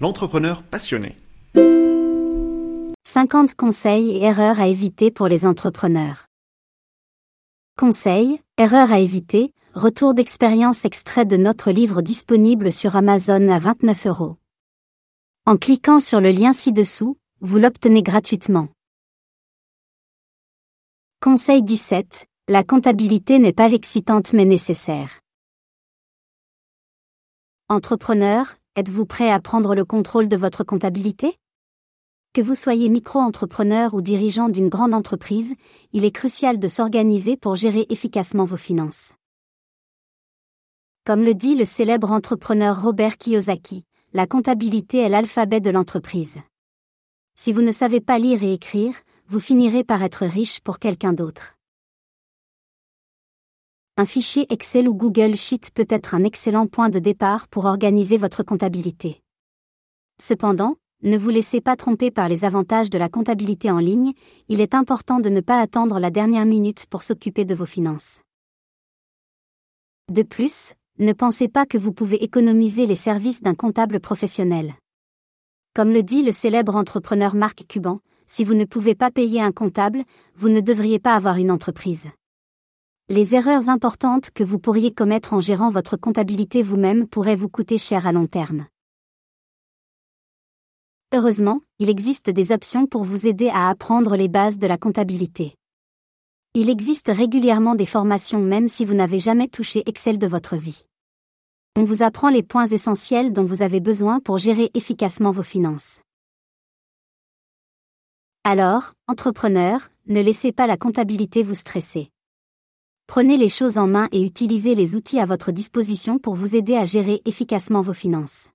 l'entrepreneur passionné. 50 conseils et erreurs à éviter pour les entrepreneurs. Conseils, erreurs à éviter, retour d'expérience extrait de notre livre disponible sur Amazon à 29 euros. En cliquant sur le lien ci-dessous, vous l'obtenez gratuitement. Conseil 17. La comptabilité n'est pas excitante mais nécessaire. Entrepreneur, êtes-vous prêt à prendre le contrôle de votre comptabilité? Que vous soyez micro-entrepreneur ou dirigeant d'une grande entreprise, il est crucial de s'organiser pour gérer efficacement vos finances. Comme le dit le célèbre entrepreneur Robert Kiyosaki, la comptabilité est l'alphabet de l'entreprise. Si vous ne savez pas lire et écrire, vous finirez par être riche pour quelqu'un d'autre. Un fichier Excel ou Google Sheet peut être un excellent point de départ pour organiser votre comptabilité. Cependant, ne vous laissez pas tromper par les avantages de la comptabilité en ligne, il est important de ne pas attendre la dernière minute pour s'occuper de vos finances. De plus, ne pensez pas que vous pouvez économiser les services d'un comptable professionnel. Comme le dit le célèbre entrepreneur Marc Cuban, si vous ne pouvez pas payer un comptable, vous ne devriez pas avoir une entreprise. Les erreurs importantes que vous pourriez commettre en gérant votre comptabilité vous-même pourraient vous coûter cher à long terme. Heureusement, il existe des options pour vous aider à apprendre les bases de la comptabilité. Il existe régulièrement des formations même si vous n'avez jamais touché Excel de votre vie. On vous apprend les points essentiels dont vous avez besoin pour gérer efficacement vos finances. Alors, entrepreneur, ne laissez pas la comptabilité vous stresser. Prenez les choses en main et utilisez les outils à votre disposition pour vous aider à gérer efficacement vos finances.